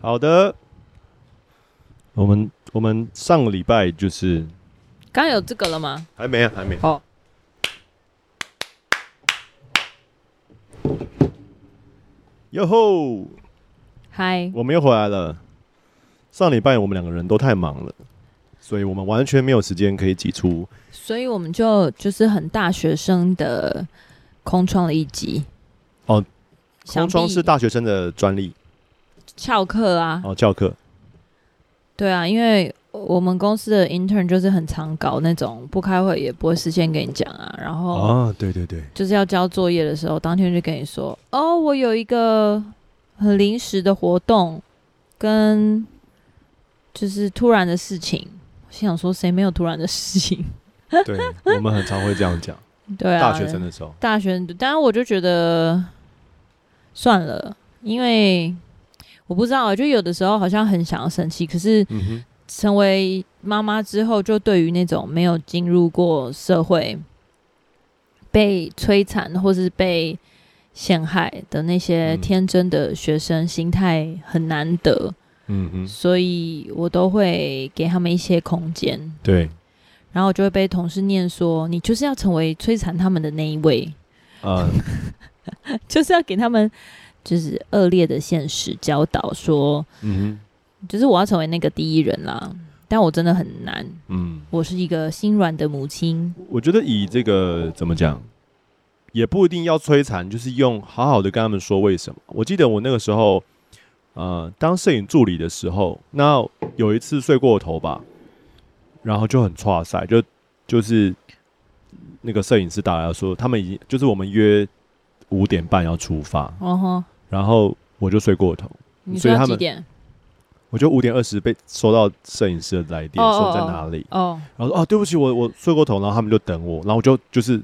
好的，我们我们上个礼拜就是刚有这个了吗？还没啊，还没。好，哟吼，嗨，我们又回来了。上礼拜我们两个人都太忙了，所以我们完全没有时间可以挤出，所以我们就就是很大学生的空窗了一集。哦，空窗是大学生的专利，翘课啊。哦，翘课。对啊，因为我们公司的 intern 就是很常搞那种不开会也不会事先跟你讲啊，然后啊，对对对，就是要交作业的时候，当天就跟你说，哦，我有一个很临时的活动，跟就是突然的事情。我心想说，谁没有突然的事情？对，我们很常会这样讲。对啊，大学生的时候，大学，当然我就觉得算了，因为。我不知道，就有的时候好像很想要生气，可是成为妈妈之后，就对于那种没有进入过社会、被摧残或是被陷害的那些天真的学生，心态很难得。嗯哼，所以我都会给他们一些空间。对，然后就会被同事念说：“你就是要成为摧残他们的那一位。”啊，就是要给他们。就是恶劣的现实教导说，嗯哼，就是我要成为那个第一人啦，但我真的很难，嗯，我是一个心软的母亲。我觉得以这个怎么讲，也不一定要摧残，就是用好好的跟他们说为什么。我记得我那个时候，呃，当摄影助理的时候，那有一次睡过头吧，然后就很挫塞，就就是那个摄影师打来说，他们已经就是我们约五点半要出发，哦吼。然后我就睡过头，所以他们，我就五点二十被收到摄影师的来电，说在哪里。哦，然后说啊，对不起，我我睡过头，然后他们就等我，然后我就就是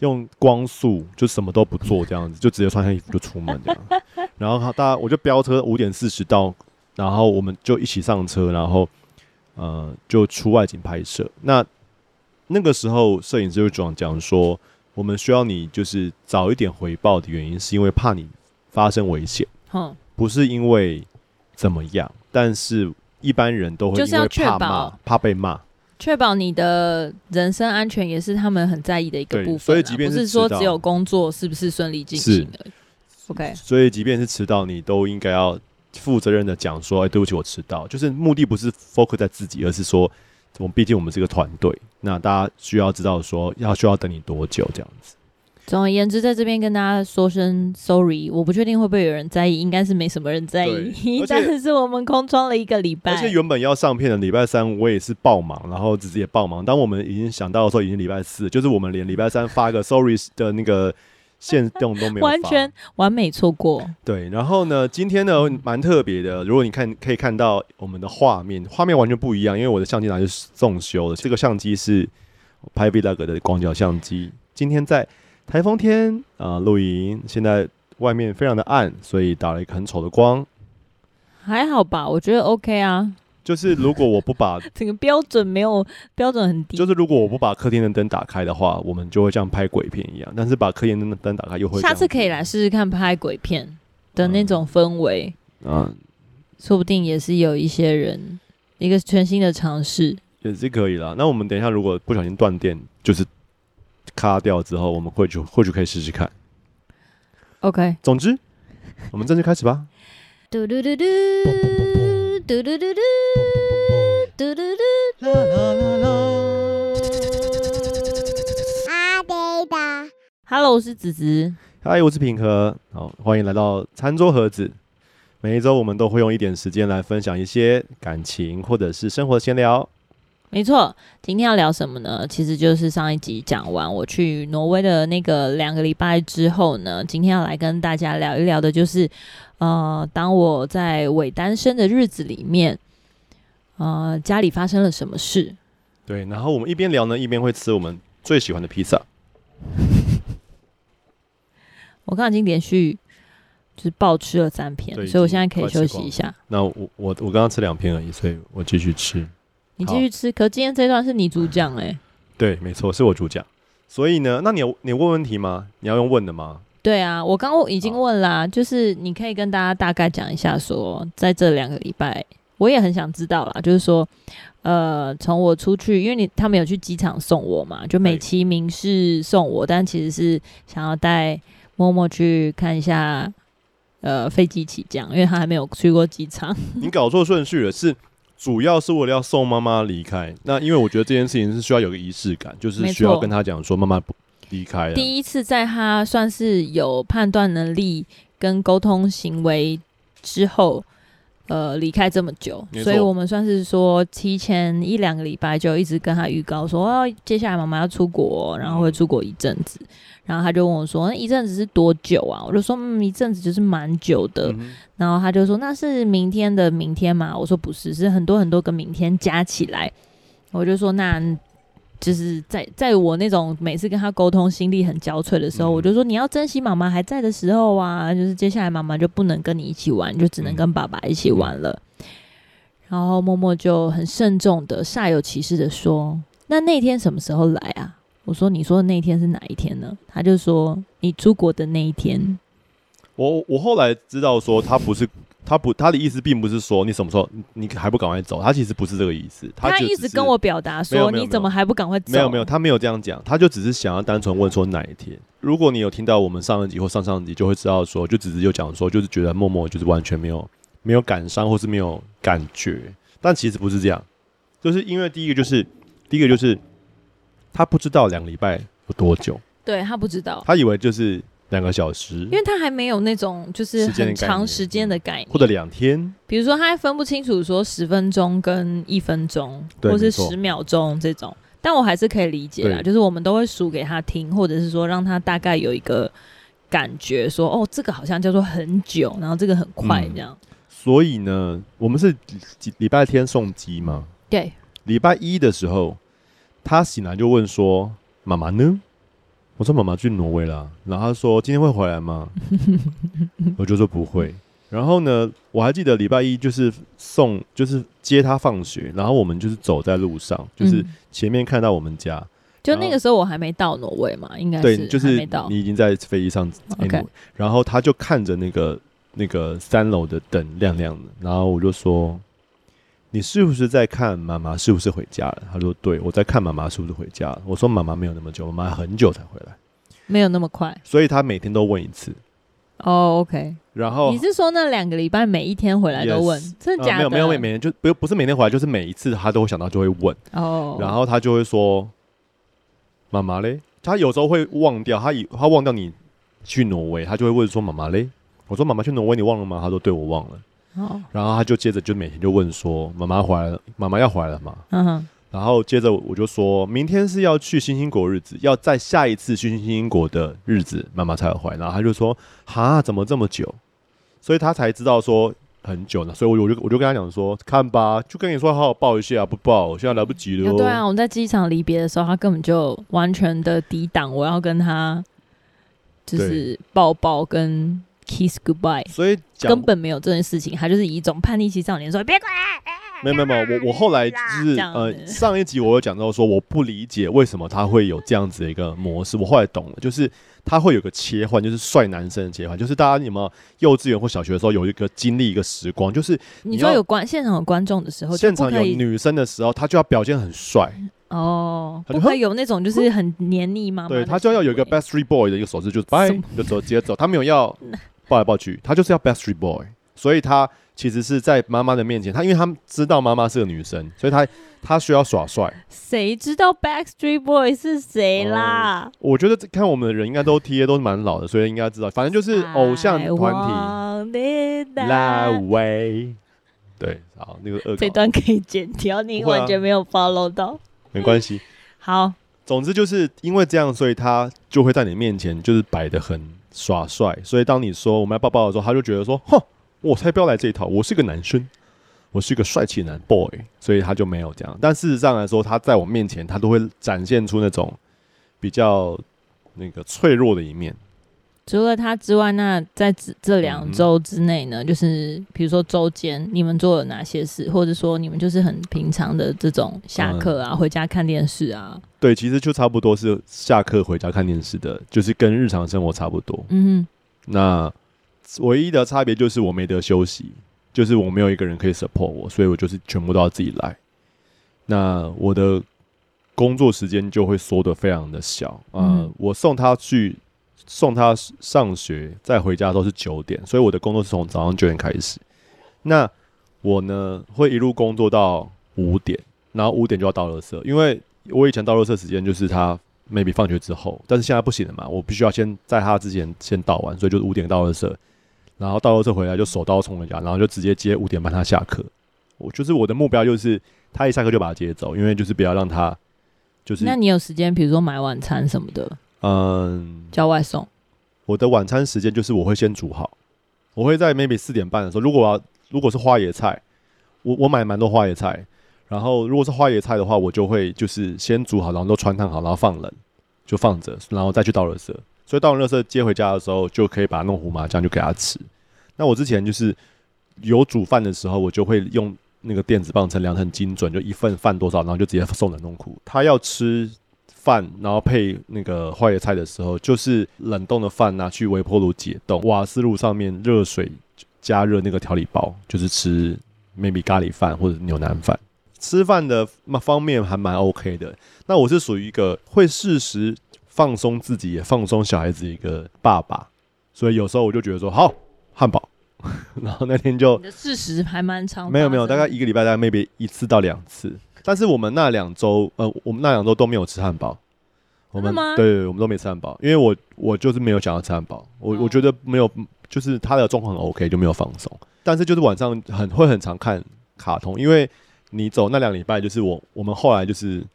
用光速，就什么都不做这样子，就直接穿上衣服就出门这样。然后他大家我就飙车五点四十到，然后我们就一起上车，然后呃就出外景拍摄。那那个时候摄影师就讲讲说，我们需要你就是早一点回报的原因，是因为怕你。发生危险，嗯，不是因为怎么样，但是一般人都会就是要确保，怕被骂，确保你的人身安全也是他们很在意的一个部分。所以，即便是说只有工作是不是顺利进行的？OK，所以即便是迟到，你都应该要负责任的讲说：“哎，对不起，我迟到。”就是目的不是 focus 在自己，而是说，我们毕竟我们是个团队，那大家需要知道说要需要等你多久这样子。总而言之，在这边跟大家说声 sorry，我不确定会不会有人在意，应该是没什么人在意。但是是我们空窗了一个礼拜，而且原本要上片的礼拜三，我也是爆忙，然后自己也爆忙。当我们已经想到的时候，已经礼拜四，就是我们连礼拜三发个 sorry 的那个限动都没有，完全完美错过。对，然后呢，今天呢蛮特别的，如果你看可以看到我们的画面，画面完全不一样，因为我的相机拿去送修了。这个相机是拍 vlog 的广角相机，今天在。台风天啊，露营，现在外面非常的暗，所以打了一个很丑的光。还好吧，我觉得 OK 啊。就是如果我不把 这个标准没有标准很低，就是如果我不把客厅的灯打开的话，我们就会像拍鬼片一样。但是把客厅的灯打开又会。下次可以来试试看拍鬼片的那种氛围，嗯，嗯，说不定也是有一些人一个全新的尝试，也是可以啦。那我们等一下如果不小心断电，就是。擦掉之后我们或去或许可以试试看。Ok 总之我们正式开始吧。嘟嘟嘟嘟嘟嘟嘟嘟嘟嘟嘟嘟。嘟嘟嘟嘟嘟嘟嘟嘟嘟啊对的 hello 我是子子。嗨我是平和。好欢迎来到餐桌盒子。每一周我们都会用一点时间来分享一些感情或者是生活闲聊。没错，今天要聊什么呢？其实就是上一集讲完我去挪威的那个两个礼拜之后呢，今天要来跟大家聊一聊的，就是呃，当我在伪单身的日子里面，呃，家里发生了什么事？对，然后我们一边聊呢，一边会吃我们最喜欢的披萨。我刚刚已经连续就是暴吃了三片，所以我现在可以休息一下。那我我我刚刚吃两片而已，所以我继续吃。你继续吃，可今天这段是你主讲哎、欸。对，没错，是我主讲。所以呢，那你有你问问题吗？你要用问的吗？对啊，我刚刚已经问啦，就是你可以跟大家大概讲一下说，说在这两个礼拜，我也很想知道啦，就是说，呃，从我出去，因为你他们有去机场送我嘛，就美其名是送我，但其实是想要带默默去看一下，呃，飞机起降，因为他还没有去过机场。你搞错顺序了，是主要是为了要送妈妈离开。那因为我觉得这件事情是需要有个仪式感，就是需要跟他讲说妈妈不。离开了。第一次在他算是有判断能力跟沟通行为之后，呃，离开这么久，所以我们算是说提前一两个礼拜就一直跟他预告说，哦，接下来妈妈要出国，然后会出国一阵子，嗯、然后他就问我说，那一阵子是多久啊？我就说，嗯，一阵子就是蛮久的。嗯、然后他就说，那是明天的明天嘛？我说不是，是很多很多个明天加起来。我就说那。就是在在我那种每次跟他沟通心力很交瘁的时候，嗯、我就说你要珍惜妈妈还在的时候啊，就是接下来妈妈就不能跟你一起玩，就只能跟爸爸一起玩了。嗯、然后默默就很慎重的煞有其事的说：“那那天什么时候来啊？”我说：“你说的那一天是哪一天呢？”他就说：“你出国的那一天。”我我后来知道说他不是。他不，他的意思并不是说你什么时候你还不赶快走，他其实不是这个意思。他，他一直跟我表达说你怎么还不赶快走？没有没有，他没有这样讲，他就只是想要单纯问说哪一天。如果你有听到我们上一集或上上集，就会知道说，就只是就讲说，就是觉得默默就是完全没有没有感伤或是没有感觉，但其实不是这样，就是因为第一个就是第一个就是他不知道两个礼拜有多久，对他不知道，他以为就是。两个小时，因为他还没有那种就是很长时间的概念，或者两天。比如说，他还分不清楚说十分钟跟一分钟，或是十秒钟这种。但我还是可以理解啦，就是我们都会数给他听，或者是说让他大概有一个感觉说，说哦，这个好像叫做很久，然后这个很快这样。嗯、所以呢，我们是礼拜天送机吗？对。礼拜一的时候，他醒来就问说：“妈妈呢？”我说妈妈去挪威了，然后他说今天会回来吗？我就说不会。然后呢，我还记得礼拜一就是送，就是接他放学，然后我们就是走在路上，就是前面看到我们家。嗯、就那个时候我还没到挪威嘛，应该是对，就是你已经在飞机上。OK。然后他就看着那个那个三楼的灯亮亮的，然后我就说。你是不是在看妈妈是不是回家了？他说：“对，我在看妈妈是不是回家了。”我说：“妈妈没有那么久，妈妈很久才回来，没有那么快。”所以他每天都问一次。哦，OK。然后你是说那两个礼拜每一天回来都问？Yes, 真的假的？呃、没有没有，每天就不不是每天回来，就是每一次他都会想到就会问。哦。然后他就会说：“妈妈嘞？”他有时候会忘掉，他以他忘掉你去挪威，他就会问说：“妈妈嘞？”我说：“妈妈去挪威，你忘了吗？”他说：“对，我忘了。”哦，然后他就接着就每天就问说：“妈妈回来了，妈妈要回来了吗？”嗯哼。然后接着我就说明天是要去星星国日子，要在下一次去星星国的日子，妈妈才会回来。然后他就说：“哈，怎么这么久？”所以他才知道说很久呢。所以我就我就跟他讲说：“看吧，就跟你说好好抱一下，不抱现在来不及了。”对啊，我们在机场离别的时候，他根本就完全的抵挡我要跟他就是抱抱跟。Kiss goodbye，所以根本没有这件事情，他就是以一种叛逆期少年说别过来。没有没有没有，我我后来就是呃上一集我有讲到说我不理解为什么他会有这样子的一个模式，我后来懂了，就是他会有个切换，就是帅男生的切换，就是大家有没有幼稚园或小学的时候有一个经历一个时光，就是你，你说有观现场有观众的时候，现场有女生的时候，他就要表现很帅。哦，不会有那种就是很黏腻吗？对，他就要有一个 Backstreet Boy 的一个手势，就是拜就走直接走，他没有要抱来抱去，他就是要 Backstreet Boy，所以他其实是在妈妈的面前，他因为他知道妈妈是个女生，所以他他需要耍帅。谁知道 Backstreet Boy 是谁啦？嗯，我觉得看我们的人应该都 T A 都是蛮老的，所以应该知道，反正就是偶像团体。对，好，那个恶这段可以剪掉，你完全没有 follow 到。没关系，好。总之就是因为这样，所以他就会在你面前就是摆的很耍帅。所以当你说我们要抱抱的时候，他就觉得说：“哼，我才不要来这一套，我是个男生，我是一个帅气男 boy。”所以他就没有这样。但事实上来说，他在我面前，他都会展现出那种比较那个脆弱的一面。除了他之外，那在这这两周之内呢，嗯、就是比如说周间你们做了哪些事，或者说你们就是很平常的这种下课啊、嗯、回家看电视啊？对，其实就差不多是下课回家看电视的，就是跟日常生活差不多。嗯，那唯一的差别就是我没得休息，就是我没有一个人可以 support 我，所以我就是全部都要自己来。那我的工作时间就会缩得非常的小啊、呃嗯，我送他去。送他上学，再回家的时候是九点，所以我的工作是从早上九点开始。那我呢，会一路工作到五点，然后五点就要倒垃圾，因为我以前倒垃圾时间就是他 maybe 放学之后，但是现在不行了嘛，我必须要先在他之前先倒完，所以就五点倒垃圾，然后倒垃圾回来就手刀冲回家，然后就直接接五点半他下课。我就是我的目标就是他一下课就把他接走，因为就是不要让他就是。那你有时间，比如说买晚餐什么的？嗯，叫外送。我的晚餐时间就是我会先煮好，我会在 maybe 四点半的时候，如果我要如果是花椰菜，我我买蛮多花椰菜，然后如果是花椰菜的话，我就会就是先煮好，然后都汆烫好，然后放冷就放着，然后再去倒垃圾。所以倒完垃圾接回家的时候，就可以把它弄胡麻酱就给他吃。那我之前就是有煮饭的时候，我就会用那个电子磅秤量很精准，就一份饭多少，然后就直接送冷冻库。他要吃。饭，然后配那个花椰菜的时候，就是冷冻的饭拿去微波炉解冻，瓦斯炉上面热水加热那个调理包，就是吃 maybe 咖喱饭或者牛腩饭。吃饭的方面还蛮 OK 的。那我是属于一个会适时放松自己也放松小孩子一个爸爸，所以有时候我就觉得说好汉堡，然后那天就你的事实还蛮长，没有没有，大概一个礼拜大概 maybe 一次到两次。但是我们那两周，呃，我们那两周都没有吃汉堡。我们对，我们都没吃汉堡，因为我我就是没有想要吃汉堡。我我觉得没有，就是他的状况很 OK，就没有放松。但是就是晚上很会很常看卡通，因为你走那两礼拜，就是我我们后来就是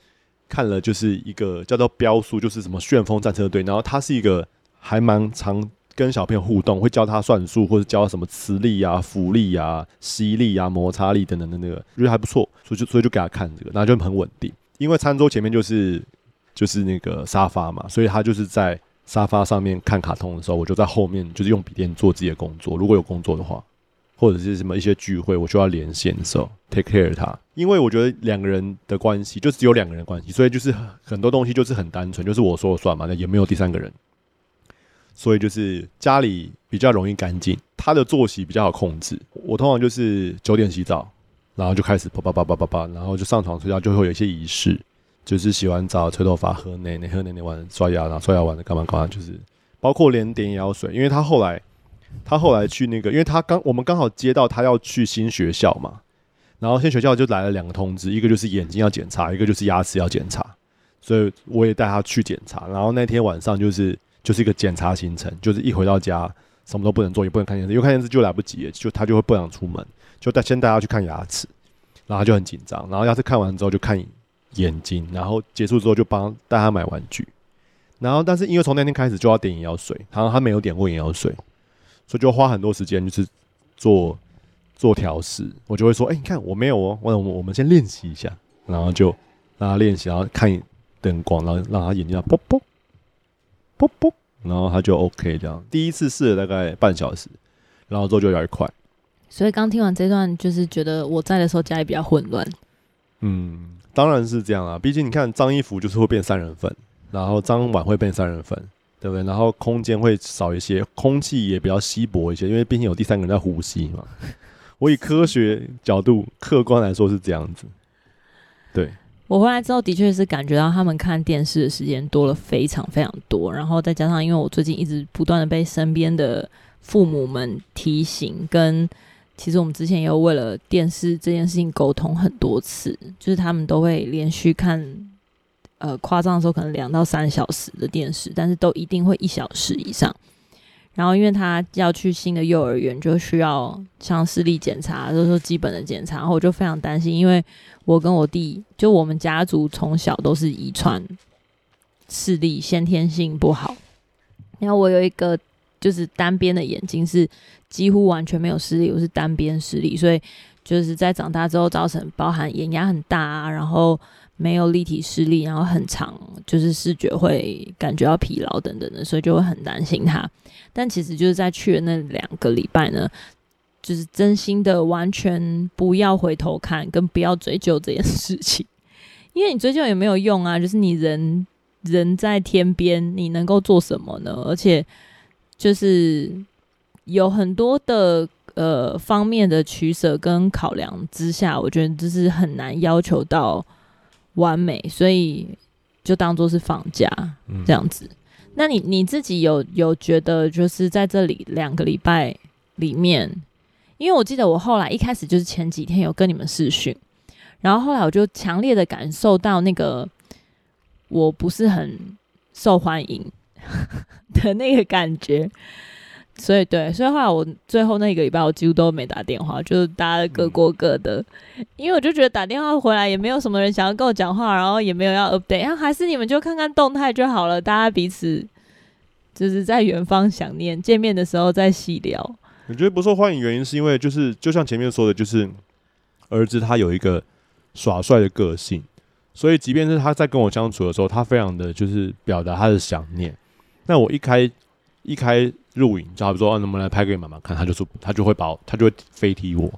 看了就是一个叫做标书，就是什么旋风战车队，然后他是一个还蛮常跟小朋友互动，会教他算术或者教什么磁力啊、浮力啊、吸力啊、摩擦力等等的那个，我觉得还不错，所以就所以就给他看这个，那就很稳定。因为餐桌前面就是就是那个沙发嘛，所以他就是在沙发上面看卡通的时候，我就在后面就是用笔电做自己的工作。如果有工作的话，或者是什么一些聚会，我需要连线的时候，take care 他。因为我觉得两个人的关系就只有两个人关系，所以就是很多东西就是很单纯，就是我说了算嘛，那也没有第三个人。所以就是家里比较容易干净，他的作息比较好控制。我通常就是九点洗澡，然后就开始叭叭叭叭叭叭，然后就上床睡觉，就会有一些仪式，就是洗完澡、吹头发、喝奶奶、喝奶奶完刷牙，然后刷牙完了干嘛干嘛，就是包括连点眼药水。因为他后来，他后来去那个，因为他刚我们刚好接到他要去新学校嘛，然后新学校就来了两个通知，一个就是眼睛要检查，一个就是牙齿要检查，所以我也带他去检查。然后那天晚上就是。就是一个检查行程，就是一回到家什么都不能做，也不能看电视，因为看电视就来不及，就他就会不想出门，就带先带他去看牙齿，然后他就很紧张，然后牙齿看完之后就看眼睛，然后结束之后就帮带他买玩具，然后但是因为从那天开始就要点眼药水，然后他没有点过眼药水，所以就花很多时间就是做做调试，我就会说，哎、你看我没有哦，我我们先练习一下，然后就让他练习，然后看灯光，然后让他眼睛要啵啵。噗噗，然后他就 OK 这样。第一次试了大概半小时，然后之后就有点快。所以刚听完这段，就是觉得我在的时候家里比较混乱。嗯，当然是这样啊。毕竟你看脏衣服就是会变三人份，然后脏碗会变三人份，对不对？然后空间会少一些，空气也比较稀薄一些，因为毕竟有第三个人在呼吸嘛。我以科学角度客观来说是这样子，对。我回来之后，的确是感觉到他们看电视的时间多了非常非常多，然后再加上，因为我最近一直不断的被身边的父母们提醒，跟其实我们之前也有为了电视这件事情沟通很多次，就是他们都会连续看，呃，夸张的时候可能两到三小时的电视，但是都一定会一小时以上。然后，因为他要去新的幼儿园，就需要像视力检查，就是说基本的检查。然后我就非常担心，因为我跟我弟，就我们家族从小都是遗传视力先天性不好。然后我有一个，就是单边的眼睛是几乎完全没有视力，我是单边视力，所以就是在长大之后造成包含眼压很大啊，然后没有立体视力，然后很长，就是视觉会感觉到疲劳等等的，所以就会很担心他。但其实就是在去的那两个礼拜呢，就是真心的完全不要回头看，跟不要追究这件事情，因为你追究也没有用啊，就是你人。人在天边，你能够做什么呢？而且就是有很多的呃方面的取舍跟考量之下，我觉得这是很难要求到完美，所以就当做是放假这样子。嗯、那你你自己有有觉得就是在这里两个礼拜里面，因为我记得我后来一开始就是前几天有跟你们试训，然后后来我就强烈的感受到那个。我不是很受欢迎 的那个感觉，所以对，所以后来我最后那一个礼拜我几乎都没打电话，就是大家各过各的，因为我就觉得打电话回来也没有什么人想要跟我讲话，然后也没有要 update，然后还是你们就看看动态就好了，大家彼此就是在远方想念，见面的时候再细聊。我觉得不受欢迎原因是因为就是就像前面说的，就是儿子他有一个耍帅的个性。所以，即便是他在跟我相处的时候，他非常的就是表达他的想念。那我一开一开录影，就好比说，啊，能不能来拍给妈妈看？他就说，他就会把我，他就会飞踢我。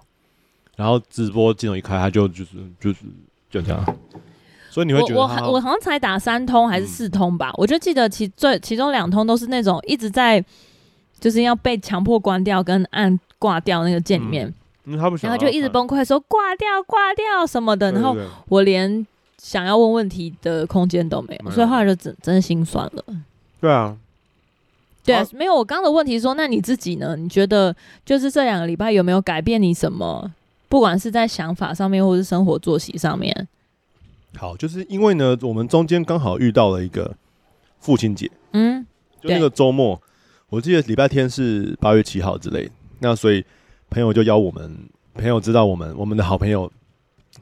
然后直播镜头一开，他就就是就是就这样。所以你会觉得我我我好像才打三通还是四通吧？嗯、我就记得其最其中两通都是那种一直在就是要被强迫关掉跟按挂掉那个键里面，嗯、他不想然后就一直崩溃说挂掉挂掉什么的，然后我连。想要问问题的空间都没有，没有，所以后来就真真心酸了。对啊，对啊，没有。我刚刚的问题说，那你自己呢？你觉得就是这两个礼拜有没有改变你什么？不管是在想法上面，或是生活作息上面。好，就是因为呢，我们中间刚好遇到了一个父亲节，嗯，就那个周末，我记得礼拜天是八月七号之类，那所以朋友就邀我们，朋友知道我们，我们的好朋友。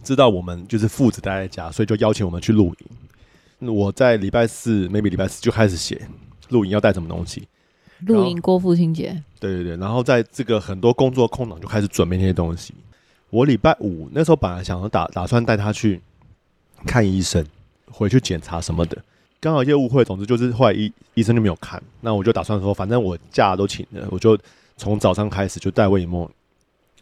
知道我们就是父子待在家，所以就邀请我们去露营。我在礼拜四，maybe 礼拜四就开始写露营要带什么东西。露营过父亲节。对对对，然后在这个很多工作空档就开始准备那些东西。我礼拜五那时候本来想要打打算带他去看医生，回去检查什么的，刚好业务会，总之就是后来医医生就没有看。那我就打算说，反正我假都请了，我就从早上开始就带魏以沫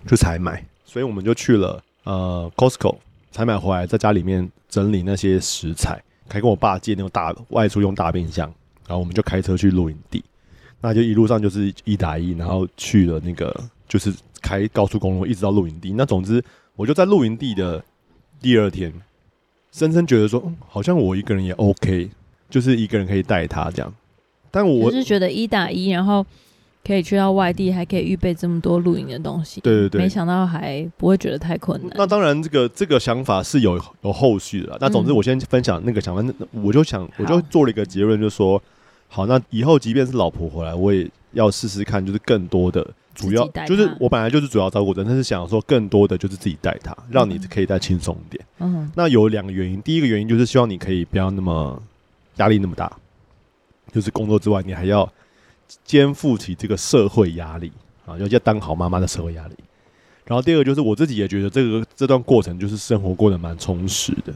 去采买，所以我们就去了。呃，Costco 采买回来，在家里面整理那些食材，还跟我爸借那种大外出用大冰箱，然后我们就开车去露营地，那就一路上就是一打一，然后去了那个就是开高速公路一直到露营地。那总之，我就在露营地的第二天，深深觉得说，嗯，好像我一个人也 OK，就是一个人可以带他这样。但我就是觉得一打一，然后。可以去到外地，还可以预备这么多露营的东西。对对对，没想到还不会觉得太困难。那当然，这个这个想法是有有后续的。那总之，我先分享那个想法。那、嗯、我就想，我就做了一个结论，就是说，好，那以后即便是老婆回来，我也要试试看，就是更多的主要，就是我本来就是主要照顾人，但是想说更多的就是自己带他，让你可以再轻松一点。嗯。那有两个原因，第一个原因就是希望你可以不要那么压力那么大，就是工作之外，你还要。肩负起这个社会压力啊，要要当好妈妈的社会压力。然后第二个就是我自己也觉得这个这段过程就是生活过得蛮充实的。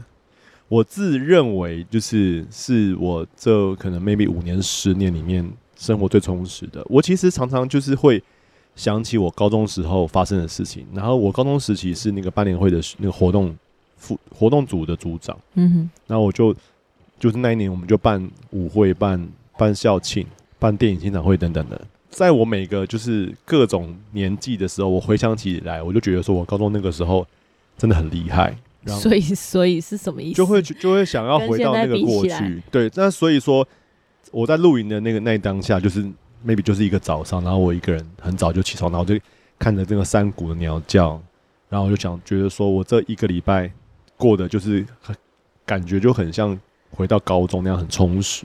我自认为就是是我这可能 maybe 五年十年里面生活最充实的。我其实常常就是会想起我高中时候发生的事情。然后我高中时期是那个班联会的那个活动副活动组的组长。嗯哼。然后我就就是那一年我们就办舞会，办办校庆。办电影欣赏会等等的，在我每个就是各种年纪的时候，我回想起来，我就觉得说我高中那个时候真的很厉害。所以，所以是什么意思？就会就会想要回到那个过去。对，那所以说我在露营的那个那当下，就是 maybe 就是一个早上，然后我一个人很早就起床，然后就看着这个山谷的鸟叫，然后我就想觉得说我这一个礼拜过的就是很感觉就很像回到高中那样很充实。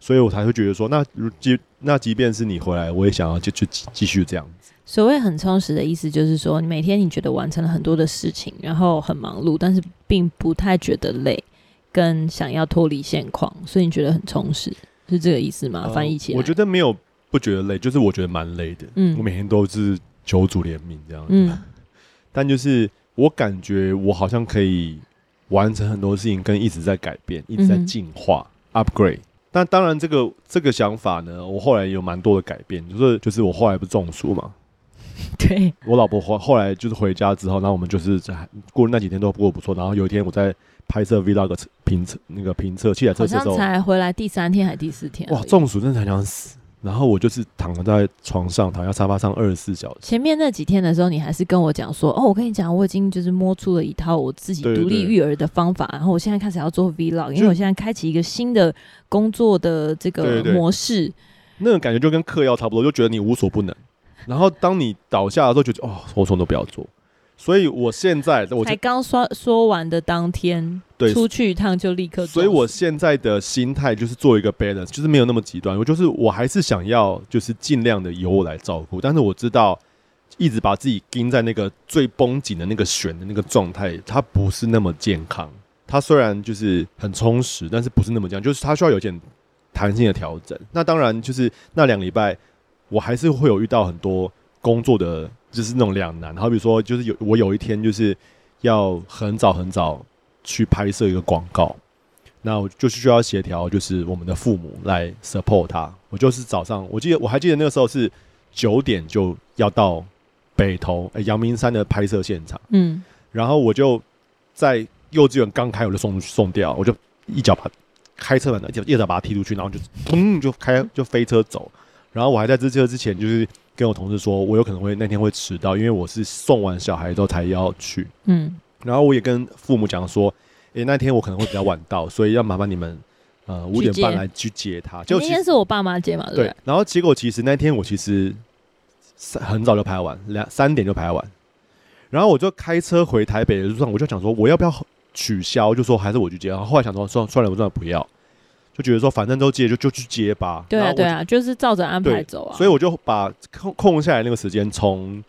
所以我才会觉得说，那如即那即便是你回来，我也想要就就继续这样子。所谓很充实的意思，就是说你每天你觉得完成了很多的事情，然后很忙碌，但是并不太觉得累，跟想要脱离现况，所以你觉得很充实，是这个意思吗？呃、翻译起来，我觉得没有不觉得累，就是我觉得蛮累的。嗯，我每天都是求主怜悯这样子。嗯，但就是我感觉我好像可以完成很多事情，跟一直在改变，一直在进化、嗯、upgrade。但当然，这个这个想法呢，我后来有蛮多的改变，就是就是我后来不是中暑嘛。对，我老婆后后来就是回家之后，然后我们就是在过那几天都过得不错。然后有一天我在拍摄 vlog 评测那个评测器材测试的时候，好像才回来第三天还是第四天？哇，中暑真的很想死。然后我就是躺在床上，躺在沙发上二十四小时。前面那几天的时候，你还是跟我讲说：“哦，我跟你讲，我已经就是摸出了一套我自己独立育儿的方法。对对对，然后我现在开始要做 vlog，因为我现在开启一个新的工作的这个模式。那种感觉就跟嗑药差不多，就觉得你无所不能。然后当你倒下的时候，觉得哦，我什么都不要做。所以我现在我才刚说说完的当天，对，出去一趟就立刻。所以我现在的心态就是做一个 balance，就是没有那么极端。我就是我还是想要，就是尽量的由我来照顾。但是我知道，一直把自己盯在那个最绷紧的那个弦的那个状态，它不是那么健康。它虽然就是很充实，但是不是那么这样，就是它需要有点弹性的调整。那当然就是那两个礼拜，我还是会有遇到很多工作的。就是那种两难，好比说，就是有我有一天就是要很早很早去拍摄一个广告，那我就是需要协调，就是我们的父母来 support 他。我就是早上，我记得我还记得那个时候是九点就要到北投欸、阳明山的拍摄现场，嗯，然后我就在幼稚园刚开，我就送送掉，我就一脚把开车门的一脚把他踢出去，然后就砰就开就飞车走，然后我还在这车之前就是。跟我同事说，我有可能会那天会迟到，因为我是送完小孩之后才要去。嗯，然后我也跟父母讲说，诶，那天我可能会比较晚到，所以要麻烦你们，呃，五点半来去接他。就今天是我爸妈接嘛，对？然后结果其实那天我其实很早就拍完，两三点就拍完，然后我就开车回台北的路上，我就想说我要不要取消，就说还是我去接。然后后来想说，算算了，我算了，不要。就觉得说，反正都接，就就去接吧。对啊，对啊，就是照着安排走啊。所以我就把空空下来那个时间，从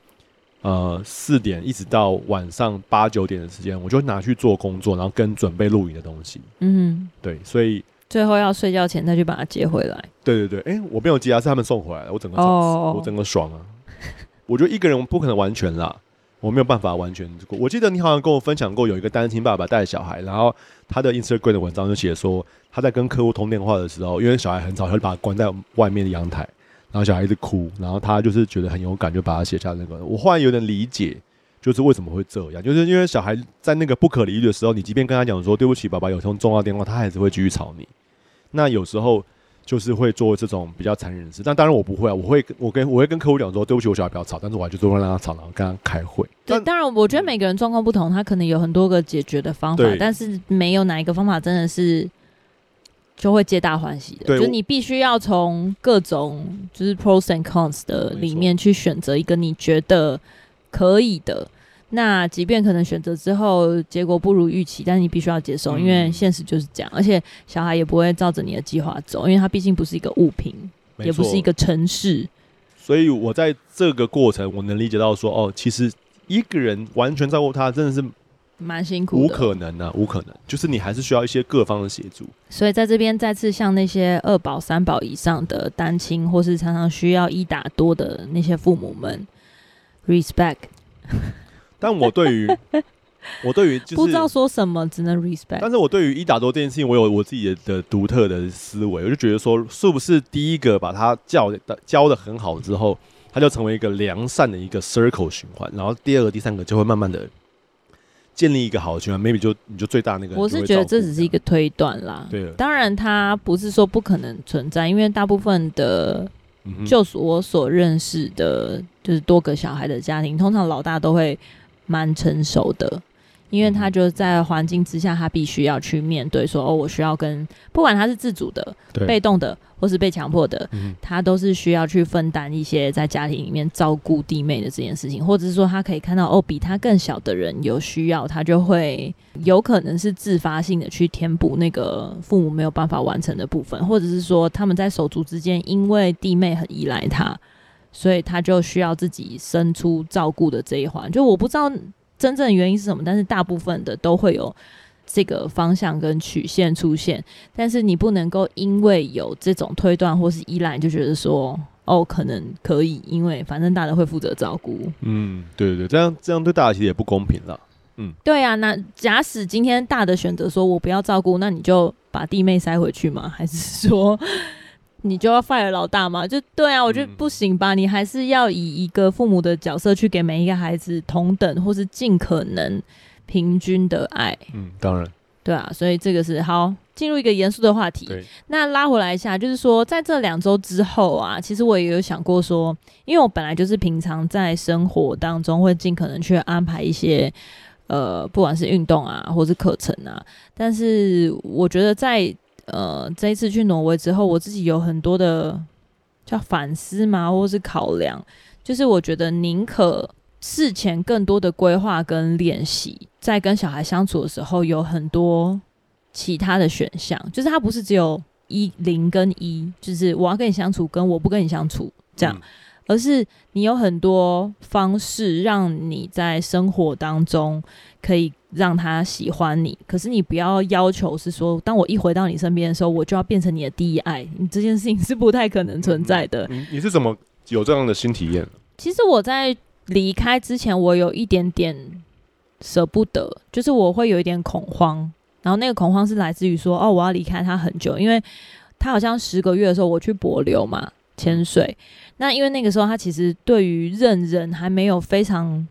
呃四点一直到晚上八九点的时间，我就拿去做工作，然后跟准备录影的东西。嗯，对，所以最后要睡觉前再去把它接回来。对对对，哎、欸，我没有接啊，是他们送回来的，我整个哦，我整个爽啊！我觉得一个人不可能完全啦。我没有办法完全。我记得你好像跟我分享过，有一个单亲爸爸带小孩，然后他的 Instagram 的文章就写说，他在跟客户通电话的时候，因为小孩很吵，他就把他关在外面的阳台，然后小孩一直哭，然后他就是觉得很有感，就把他写下那个。我忽然有点理解，就是为什么会这样，就是因为小孩在那个不可理喻的时候，你即便跟他讲说对不起，爸爸有通重要电话，他还是会继续吵你。那有时候。就是会做这种比较残忍的事，但当然我不会啊，我会我跟我会跟客户讲说，对不起，我小孩不要吵，但是我还就是会让他吵，然后跟他开会。对，当然我觉得每个人状况不同，他可能有很多个解决的方法，但是没有哪一个方法真的是就会皆大欢喜的。对，就你必须要从各种就是 pros and cons 的里面去选择一个你觉得可以的。那即便可能选择之后结果不如预期，但是你必须要接受，因为现实就是这样。而且小孩也不会照着你的计划走，因为他毕竟不是一个物品，也不是一个城市。所以我在这个过程，我能理解到说，哦，其实一个人完全照顾他，真的是蛮辛苦的，无可能啊，无可能。就是你还是需要一些各方的协助。所以在这边再次向那些二宝、三宝以上的单亲，或是常常需要一打多的那些父母们，respect。但我对于 我对于就是不知道说什么，只能 respect。但是我对于一打多这件事情，我有我自己的独特的思维，我就觉得说，是不是第一个把他教的教的很好之后，他就成为一个良善的一个 circle 循环，然后第二个、第三个就会慢慢的建立一个好的循环。Maybe 就你就最大那个，我是觉得这只是一个推断啦。对，当然他不是说不可能存在，因为大部分的。就我所认识的，就是多个小孩的家庭，通常老大都会蛮成熟的。因为他就在环境之下，他必须要去面对说，哦，我需要跟不管他是自主的、被动的，或是被强迫的，他都是需要去分担一些在家庭里面照顾弟妹的这件事情，或者是说他可以看到哦，比他更小的人有需要，他就会有可能是自发性的去填补那个父母没有办法完成的部分，或者是说他们在手足之间，因为弟妹很依赖他，所以他就需要自己伸出照顾的这一环。就我不知道。真正的原因是什么？但是大部分的都会有这个方向跟曲线出现，但是你不能够因为有这种推断或是依赖，就觉得说哦，可能可以，因为反正大的会负责照顾。嗯，对对对，这样这样对大的其实也不公平了。嗯，对啊，那假使今天大的选择说我不要照顾，那你就把弟妹塞回去吗？还是说你就要 fire 老大吗？就对啊，我觉得不行吧，嗯、你还是要以一个父母的角色去给每一个孩子同等或是尽可能平均的爱。嗯，当然。对啊，所以这个是好，进入一个严肃的话题。那拉回来一下，就是说，在这两周之后啊，其实我也有想过说，因为我本来就是平常在生活当中会尽可能去安排一些，呃，不管是运动啊，或是课程啊。但是我觉得在呃这一次去挪威之后，我自己有很多的叫反思嘛，或是考量，就是我觉得宁可。事前更多的规划跟练习，在跟小孩相处的时候，有很多其他的选项，就是它不是只有一零跟一，就是我要跟你相处，跟我不跟你相处这样，嗯、而是你有很多方式让你在生活当中可以让他喜欢你，可是你不要要求是说，当我一回到你身边的时候，我就要变成你的第一爱，你这件事情是不太可能存在的。嗯、你是怎么有这样的新体验？其实我在。离开之前，我有一点点舍不得，就是我会有一点恐慌，然后那个恐慌是来自于说，哦，我要离开他很久，因为他好像十个月的时候我去博流嘛潜水，那因为那个时候他其实对于认人还没有非常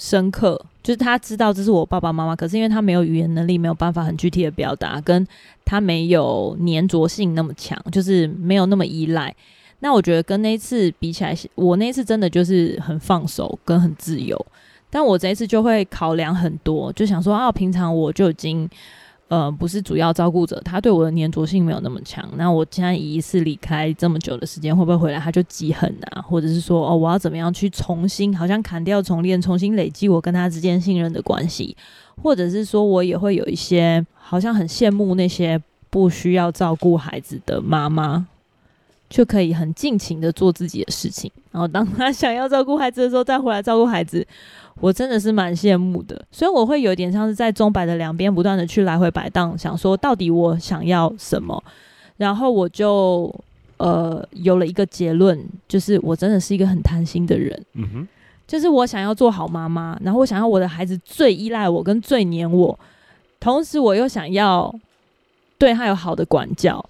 深刻，就是他知道这是我爸爸妈妈，可是因为他没有语言能力，没有办法很具体的表达，跟他没有粘着性那么强，就是没有那么依赖。那我觉得跟那一次比起来，我那一次真的就是很放手跟很自由，但我这一次就会考量很多，就想说啊，平常我就已经呃不是主要照顾者，他对我的黏着性没有那么强。那我现在一次离开这么久的时间，会不会回来他就记恨啊？或者是说哦，我要怎么样去重新好像砍掉重练，重新累积我跟他之间信任的关系？或者是说我也会有一些好像很羡慕那些不需要照顾孩子的妈妈。就可以很尽情的做自己的事情，然后当他想要照顾孩子的时候再回来照顾孩子，我真的是蛮羡慕的。所以我会有点像是在钟摆的两边不断的去来回摆荡，想说到底我想要什么，然后我就呃有了一个结论，就是我真的是一个很贪心的人。嗯哼，就是我想要做好妈妈，然后我想要我的孩子最依赖我跟最黏我，同时我又想要对他有好的管教。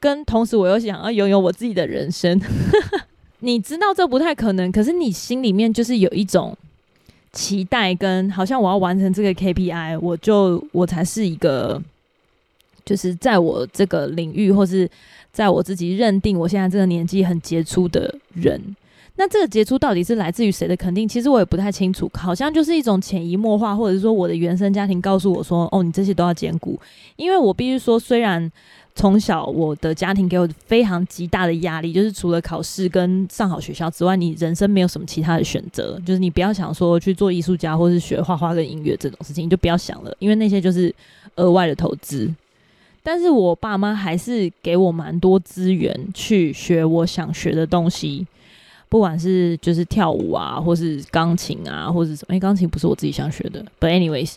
跟同时，我又想要拥有我自己的人生。你知道这不太可能，可是你心里面就是有一种期待，跟好像我要完成这个 KPI，我就我才是一个，就是在我这个领域，或是在我自己认定我现在这个年纪很杰出的人。那这个杰出到底是来自于谁的肯定？其实我也不太清楚，好像就是一种潜移默化，或者是说我的原生家庭告诉我说：“哦，你这些都要兼顾。”因为我必须说，虽然。从小，我的家庭给我非常极大的压力，就是除了考试跟上好学校之外，你人生没有什么其他的选择。就是你不要想说去做艺术家，或是学画画跟音乐这种事情，你就不要想了，因为那些就是额外的投资。但是我爸妈还是给我蛮多资源去学我想学的东西，不管是就是跳舞啊，或是钢琴啊，或是什么。诶，钢琴不是我自己想学的。But anyways，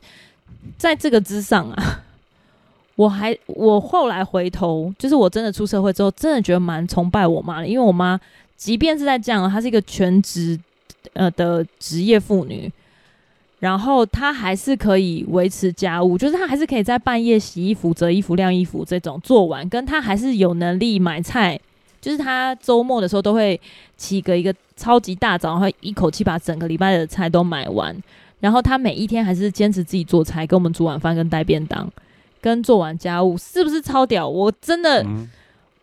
在这个之上啊。我还我后来回头，就是我真的出社会之后，真的觉得蛮崇拜我妈的，因为我妈即便是在这样，她是一个全职呃的职业妇女，然后她还是可以维持家务，就是她还是可以在半夜洗衣服、折衣服、晾衣服这种做完，跟她还是有能力买菜，就是他周末的时候都会起个一个超级大早，然后一口气把整个礼拜的菜都买完，然后他每一天还是坚持自己做菜，给我们煮晚饭跟带便当。跟做完家务是不是超屌？我真的，嗯、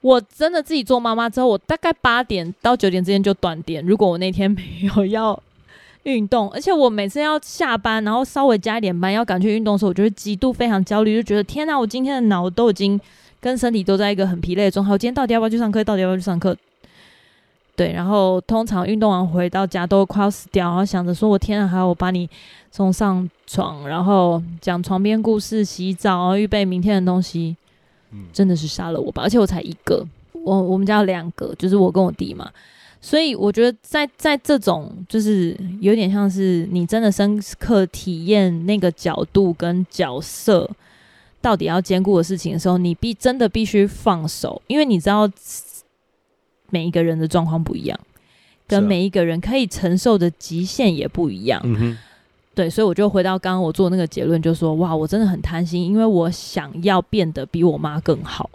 我真的自己做妈妈之后，我大概八点到九点之间就断电。如果我那天没有要运动，而且我每次要下班，然后稍微加一点班要赶去运动的时候，我就会极度非常焦虑，就觉得天哪，我今天的脑都已经跟身体都在一个很疲累的状态。我今天到底要不要去上课？到底要不要去上课？对，然后通常运动完回到家都快要死掉，然后想着说我天啊，还要我把你送上床，然后讲床边故事、洗澡，然后预备明天的东西，真的是杀了我吧！而且我才一个，我我们家有两个，就是我跟我弟嘛，所以我觉得在在这种就是有点像是你真的深刻体验那个角度跟角色到底要兼顾的事情的时候，你必真的必须放手，因为你知道。每一个人的状况不一样，跟每一个人可以承受的极限也不一样。对，所以我就回到刚刚我做那个结论，就说哇，我真的很贪心，因为我想要变得比我妈更好，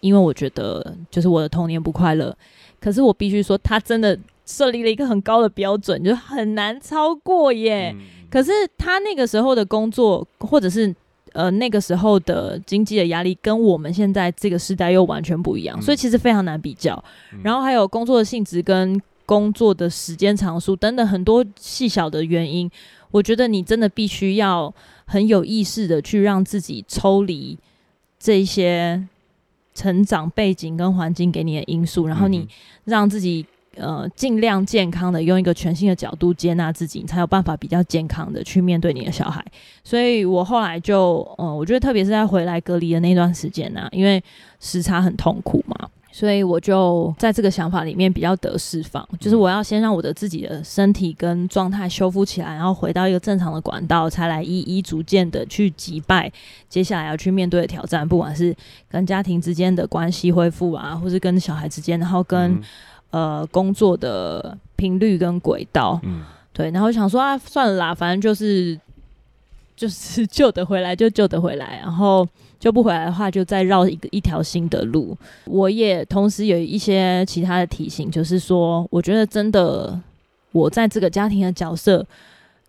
因为我觉得就是我的童年不快乐。可是我必须说，他真的设立了一个很高的标准，就很难超过耶。嗯、可是他那个时候的工作，或者是呃那个时候的经济的压力，跟我们现在这个时代又完全不一样，嗯、所以其实非常难比较。嗯、然后还有工作的性质跟工作的时间长数等等很多细小的原因，我觉得你真的必须要很有意识的去让自己抽离这些。成长背景跟环境给你的因素，然后你让自己呃尽量健康的用一个全新的角度接纳自己，你才有办法比较健康的去面对你的小孩。所以我后来就呃，我觉得特别是在回来隔离的那段时间呢、啊，因为时差很痛苦嘛。所以我就在这个想法里面比较得释放，就是我要先让我的自己的身体跟状态修复起来，然后回到一个正常的管道，才来一一逐渐的去击败接下来要去面对的挑战，不管是跟家庭之间的关系恢复啊，或是跟小孩之间，然后跟、呃工作的频率跟轨道，嗯，对，然后想说啊，算了啦，反正就是就是救得回来就救得回来，然后。救不回来的话，就再绕一个一条新的路。我也同时有一些其他的提醒，就是说，我觉得真的，我在这个家庭的角色，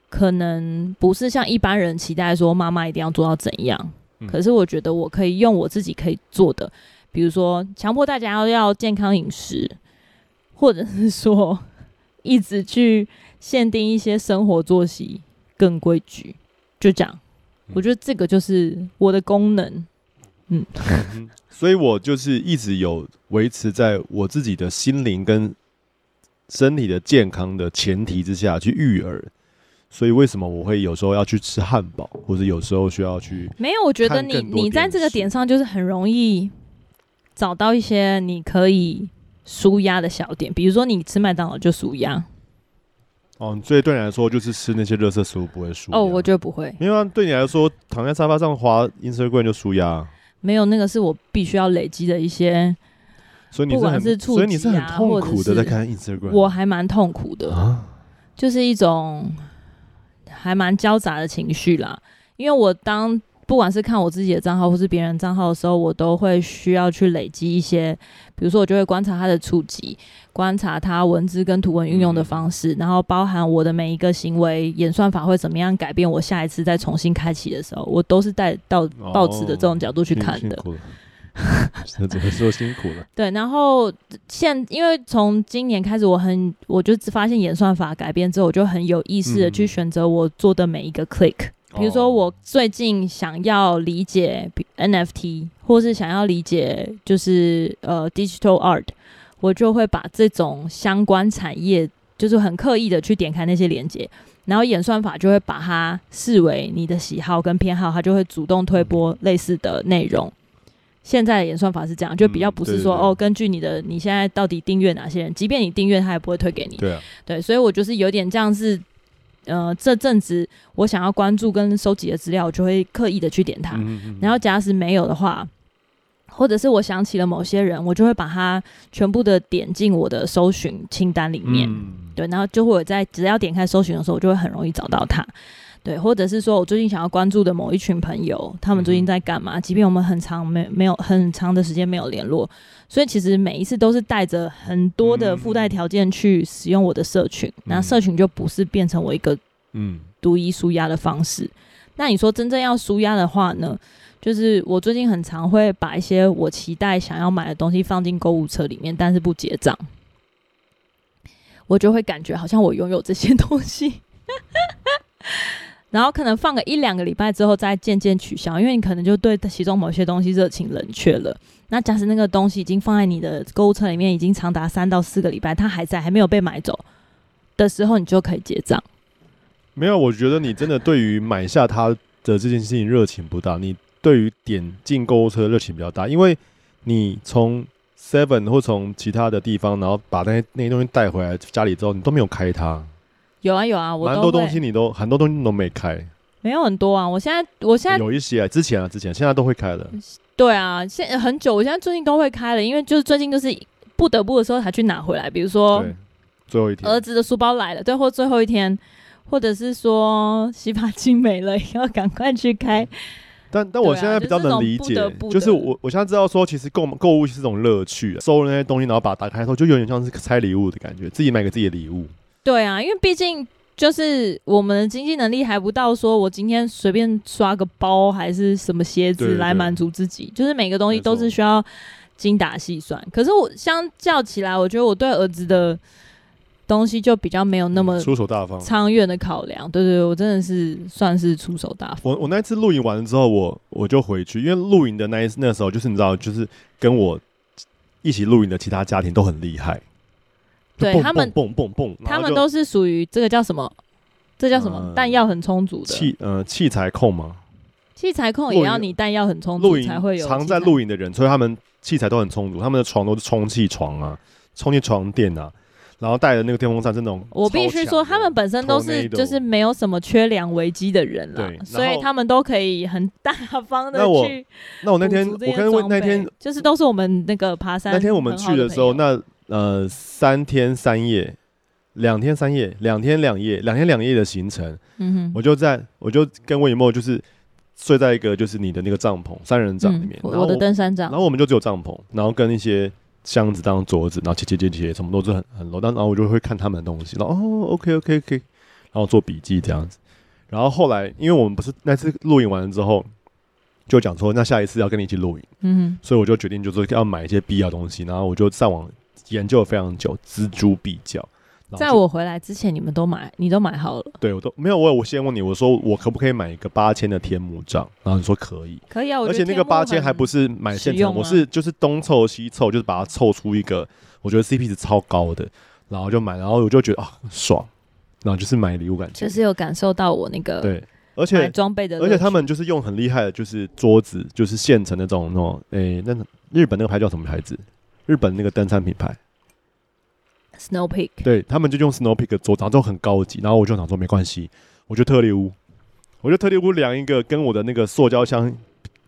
可能不是像一般人期待说妈妈一定要做到怎样。嗯、可是我觉得我可以用我自己可以做的，比如说强迫大家要要健康饮食，或者是说一直去限定一些生活作息更规矩，就这样。我觉得这个就是我的功能，嗯，所以我就是一直有维持在我自己的心灵跟身体的健康的前提之下去育儿，所以为什么我会有时候要去吃汉堡，或者有时候需要去？没有，我觉得你你在这个点上就是很容易找到一些你可以纾压的小点，比如说你吃麦当劳就舒压。哦，所以对你来说，就是吃那些热色食物不会舒哦，我觉得不会，因为对你来说，躺在沙发上滑 Instagram 就舒压。没有，那个是我必须要累积的一些，所以你是很，是所以你是很痛苦的在看 Instagram。我还蛮痛苦的，啊、就是一种还蛮交杂的情绪啦，因为我当。不管是看我自己的账号或是别人账号的时候，我都会需要去累积一些，比如说我就会观察他的触及，观察他文字跟图文运用的方式，嗯、然后包含我的每一个行为演算法会怎么样改变，我下一次再重新开启的时候，我都是带到报纸的这种角度去看的。说辛苦了？对，然后现因为从今年开始，我很我就发现演算法改变之后，我就很有意识的去选择我做的每一个 click。比如说，我最近想要理解 NFT，或是想要理解就是呃 digital art，我就会把这种相关产业，就是很刻意的去点开那些链接，然后演算法就会把它视为你的喜好跟偏好，它就会主动推播类似的内容。现在的演算法是这样，就比较不是说哦，根据你的你现在到底订阅哪些人，即便你订阅，它也不会推给你。对啊，对，所以我就是有点这样是。呃，这阵子我想要关注跟收集的资料，我就会刻意的去点它。嗯嗯，然后假使没有的话，或者是我想起了某些人，我就会把它全部的点进我的搜寻清单里面。嗯、对，然后就会在只要点开搜寻的时候，我就会很容易找到它。对，或者是说我最近想要关注的某一群朋友，他们最近在干嘛？嗯、即便我们很长没没有很长的时间没有联络，所以其实每一次都是带着很多的附带条件去使用我的社群，那、嗯、社群就不是变成我一个嗯独一纾压的方式。嗯、那你说真正要舒压的话呢？就是我最近很常会把一些我期待想要买的东西放进购物车里面，但是不结账，我就会感觉好像我拥有这些东西。然后可能放个一两个礼拜之后再渐渐取消，因为你可能就对其中某些东西热情冷却了。那假使那个东西已经放在你的购物车里面，已经长达三到四个礼拜，它还在，还没有被买走的时候，你就可以结账。没有，我觉得你真的对于买下它的这件事情热情不大，你对于点进购物车热情比较大，因为你从 Seven 或从其他的地方，然后把那些那些东西带回来家里之后，你都没有开它。有啊有啊，我蛮多东西你都很多东西你都没开，没有很多啊。我现在我现在有一些啊，之前啊之前现在都会开了。对啊，现很久，我现在最近都会开了，因为就是最近就是不得不的时候才去拿回来，比如说最后一天儿子的书包来了，对，或最后一天，或者是说洗发精没了，要赶快去开。但但我现在比较能理解，就是，就是我我现在知道说，其实购购物是种乐趣，收了那些东西，然后把它打开后，就有点像是拆礼物的感觉，自己买给自己的礼物。对啊，因为毕竟就是我们的经济能力还不到，说我今天随便刷个包还是什么鞋子来满足自己，就是每个东西都是需要精打细算。可是我相较起来，我觉得我对儿子的。东西就比较没有那么出手大方，长远的考量。对对，对，我真的是算是出手大方。我我那次露营完了之后，我我就回去，因为露营的那一那时候，就是你知道，就是跟我一起露营的其他家庭都很厉害。对他们，蹦蹦蹦，他们都是属于这个叫什么？这叫什么？弹药很充足的器呃器材控吗？器材控也要你弹药很充足才会有。常在露营的人，所以他们器材都很充足，他们的床都是充气床啊，充气床垫啊。然后带的那个电风扇是那种，我必须说，他们本身都是就是没有什么缺粮危机的人了，所以他们都可以很大方的去。那我那天我跟那天就是都是我们那个爬山那天我们去的时候，那呃三天三夜，两天三夜，两天两夜，两天两夜的行程，嗯哼，我就在我就跟魏以沫就是睡在一个就是你的那个帐篷三人帐里面，我的登山帐，然后我们就只有帐篷，然后跟一些。箱子当桌子，然后切切切切，什么都是很很 low。但然后我就会看他们的东西，然后哦，OK OK OK，然后做笔记这样子。然后后来，因为我们不是那次录影完了之后，就讲说那下一次要跟你一起录影，嗯哼，所以我就决定就是要买一些必要东西，然后我就上网研究了非常久，锱铢必较。在我回来之前，你们都买，你都买好了？对，我都没有。我我先问你，我说我可不可以买一个八千的天幕帐？然后你说可以，可以啊。而且那个八千还不是买现成，我是就是东凑西凑，就是把它凑出一个我觉得 CP 值超高的，然后就买，然后我就觉得啊爽，然后就是买礼物感觉，就是有感受到我那个对，而且装备的，而且他们就是用很厉害的，就是桌子，就是现成的这种那种，诶、欸，那日本那个牌叫什么牌子？日本那个登山品牌。Snow Peak，对他们就用 Snow Peak 做，然后都很高级，然后我就想说没关系，我就特例屋，我就特例屋量一个跟我的那个塑胶箱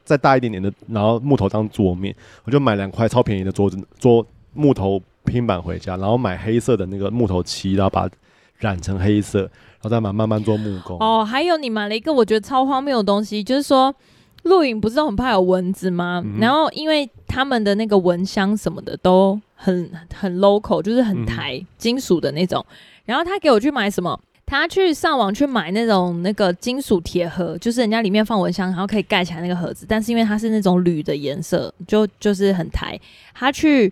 再大一点点的，然后木头当桌面，我就买两块超便宜的桌子桌木头拼板回家，然后买黑色的那个木头漆，然后把它染成黑色，然后再慢慢慢做木工。哦，还有你买了一个我觉得超荒谬的东西，就是说。露营不是都很怕有蚊子吗？嗯、然后因为他们的那个蚊香什么的都很很 local，就是很台、嗯、金属的那种。然后他给我去买什么？他去上网去买那种那个金属铁盒，就是人家里面放蚊香，然后可以盖起来那个盒子。但是因为它是那种铝的颜色，就就是很台。他去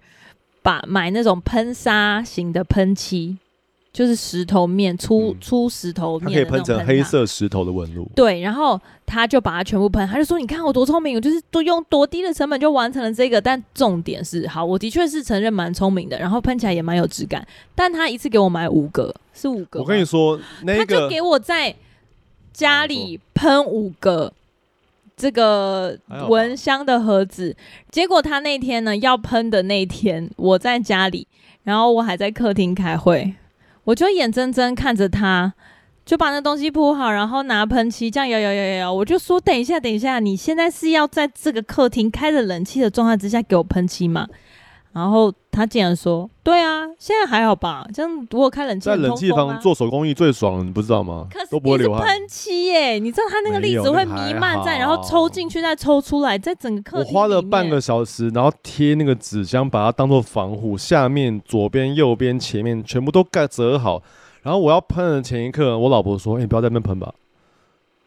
把买那种喷砂型的喷漆。就是石头面粗粗石头面，它可以喷成黑色石头的纹路。对，然后他就把它全部喷，他就说：“你看我多聪明，我就是都用多低的成本就完成了这个。”但重点是，好，我的确是承认蛮聪明的，然后喷起来也蛮有质感。但他一次给我买五个，是五个。我跟你说，那个、他就给我在家里喷五个这个蚊香的盒子，结果他那天呢要喷的那天，我在家里，然后我还在客厅开会。我就眼睁睁看着他，就把那东西铺好，然后拿喷漆这样摇摇摇摇摇。我就说：“等一下，等一下，你现在是要在这个客厅开着冷气的状态之下给我喷漆吗？”然后他竟然说：“对啊，现在还好吧？这样如果开冷气，在冷气房做手工艺最爽，你不知道吗？可是都不会流汗。喷漆耶，你知道它那个粒子会弥漫在，然后抽进去再抽出来，在整个客厅。我花了半个小时，然后贴那个纸箱，把它当做防护，下面、左边、右边、前面全部都盖折好。然后我要喷的前一刻，我老婆说：‘哎、欸，你不要在那边喷吧。’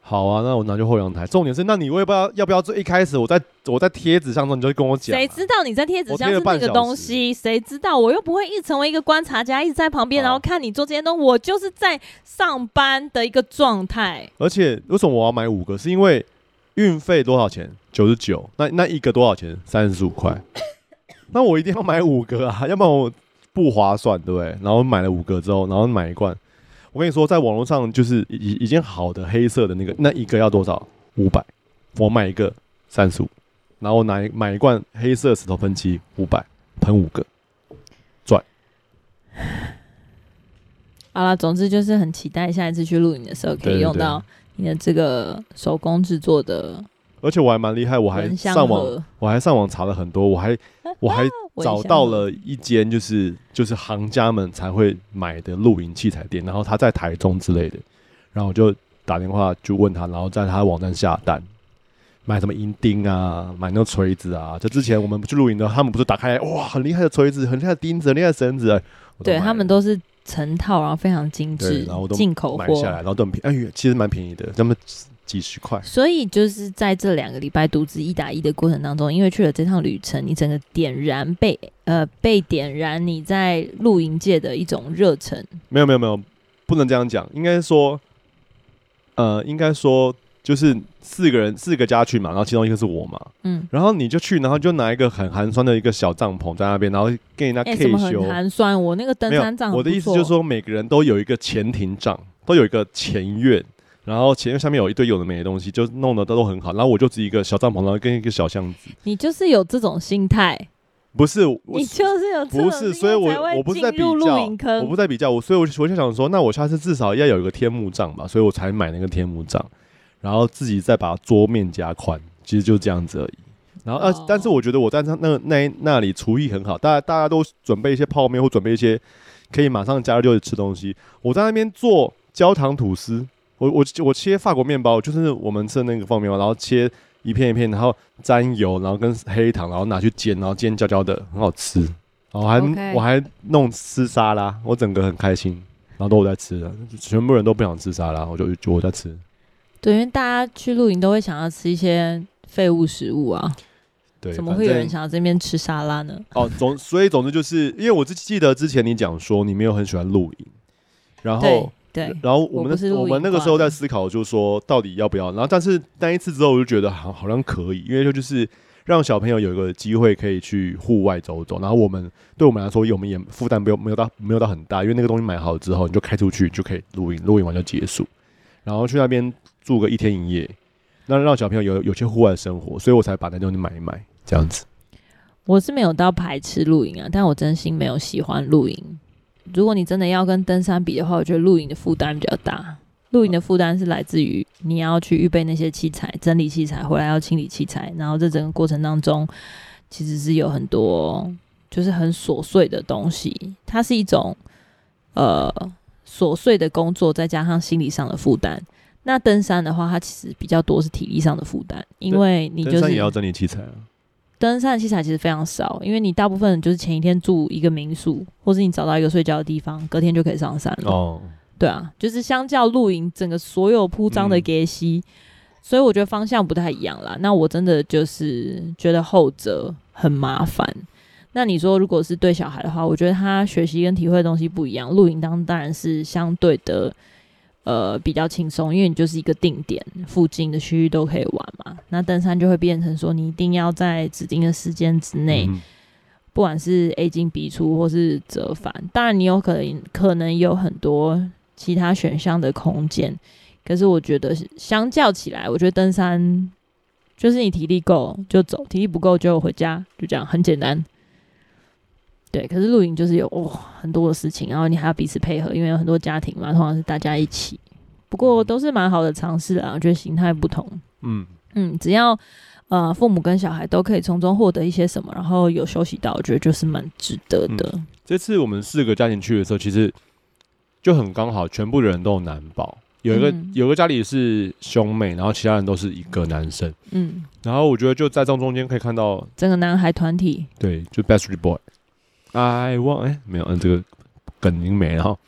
好啊，那我拿去后阳台。重点是，那你我也不知道要不要最一开始我在我在贴纸上的时候，你就跟我讲。谁知道你在贴纸上是那个东西？谁知道？我又不会一直成为一个观察家，一直在旁边，然后看你做这些东西。我就是在上班的一个状态。而且为什么我要买五个？是因为运费多少钱？九十九。那那一个多少钱？三十五块。那我一定要买五个啊，要不然我不划算，对不对？然后买了五个之后，然后买一罐。我跟你说，在网络上就是已已经好的黑色的那个，那一个要多少？五百，我买一个三十五，然后拿买一罐黑色石头喷漆，五百，喷五个，赚。好了，总之就是很期待下一次去露营的时候可以用到你的这个手工制作的。而且我还蛮厉害，我还上网，我还上网查了很多，我还 我还找到了一间就是就是行家们才会买的露营器材店，然后他在台中之类的，然后我就打电话就问他，然后在他的网站下单。买什么银钉啊，买那个锤子啊。就之前我们不去露营的，他们不是打开哇，很厉害的锤子，很厉害的钉子，很厉害的绳子。对，他们都是成套，然后非常精致，然后都进口货买下来，然后都很便宜，哎，其实蛮便宜的，那么几十块。所以就是在这两个礼拜独自一打一的过程当中，因为去了这趟旅程，你整个点燃被呃被点燃你在露营界的一种热忱。没有没有没有，不能这样讲，应该说，呃，应该说。就是四个人，四个家去嘛，然后其中一个是我嘛，嗯，然后你就去，然后就拿一个很寒酸的一个小帐篷在那边，然后给人家 K 修。欸、很寒酸，我那个登山帐，我的意思就是说，每个人都有一个前庭帐，都有一个前院，然后前面下面有一堆有的没的东西，就弄得都都很好。然后我就只一个小帐篷，然后跟一个小箱子。你就是有这种心态？不是，你就是有这种，不是，所以我我不是在比较，我不在比较，我所以我我就想说，那我下次至少要有一个天幕帐吧，所以我才买那个天幕帐。然后自己再把桌面加宽，其实就这样子而已。然后呃，oh. 但是我觉得我在那那那那里厨艺很好，大家大家都准备一些泡面或准备一些可以马上加热就吃东西。我在那边做焦糖吐司，我我我切法国面包，就是我们吃的那个方便面包，然后切一片一片，然后沾油，然后跟黑糖，然后拿去煎，然后煎焦焦的，很好吃。然后还 Okay. 我还弄吃沙拉，我整个很开心，然后都我在吃，全部人都不想吃沙拉，我就就我在吃。对，因为大家去露营都会想要吃一些废物食物啊，对，怎么会有人想要这边吃沙拉呢？哦，总所以总之就是因为我只记得之前你讲说你没有很喜欢露营，然后对，然后我们我，我们那个时候在思考，就是说到底要不要，然后但是那一次之后我就觉得好好像可以，因为就就是让小朋友有一个机会可以去户外走走，然后我们对我们来说，我们也负担没有没有到没有到很大，因为那个东西买好之后你就开出去就可以露营，露营完就结束，然后去那边。住个一天一夜，那让小朋友有有些户外生活，所以我才把那东西买一买，这样子。我是没有到排斥露营啊，但我真心没有喜欢露营。如果你真的要跟登山比的话，我觉得露营的负担比较大。露营的负担是来自于你要去预备那些器材、整理器材，回来要清理器材，然后这整个过程当中，其实是有很多就是很琐碎的东西。它是一种呃琐碎的工作，再加上心理上的负担。那登山的话，它其实比较多是体力上的负担，因为你就是登山也要整理器材啊。登山的器材其实非常少，因为你大部分就是前一天住一个民宿，或是你找到一个睡觉的地方，隔天就可以上山了。哦，对啊，就是相较露营，整个所有铺张的给息，嗯、所以我觉得方向不太一样啦。那我真的就是觉得后者很麻烦。那你说，如果是对小孩的话，我觉得他学习跟体会的东西不一样。露营当当然是相对的。呃，比较轻松，因为你就是一个定点，附近的区域都可以玩嘛。那登山就会变成说，你一定要在指定的时间之内，嗯、不管是 A 进 B 出或是折返，当然你有可能可能有很多其他选项的空间。可是我觉得相较起来，我觉得登山就是你体力够就走，体力不够就回家，就这样很简单。对，可是露营就是有哇、哦、很多的事情，然后你还要彼此配合，因为有很多家庭嘛，通常是大家一起。不过都是蛮好的尝试啊，我觉得形态不同。嗯嗯，只要呃父母跟小孩都可以从中获得一些什么，然后有休息到，我觉得就是蛮值得的、嗯。这次我们四个家庭去的时候，其实就很刚好，全部的人都有男宝，有一个、嗯、有个家里是兄妹，然后其他人都是一个男生。嗯，然后我觉得就在这中间可以看到整个男孩团体。对，就 Backstreet Boy。I want 哎，没有，嗯，这个梗已经没了哈。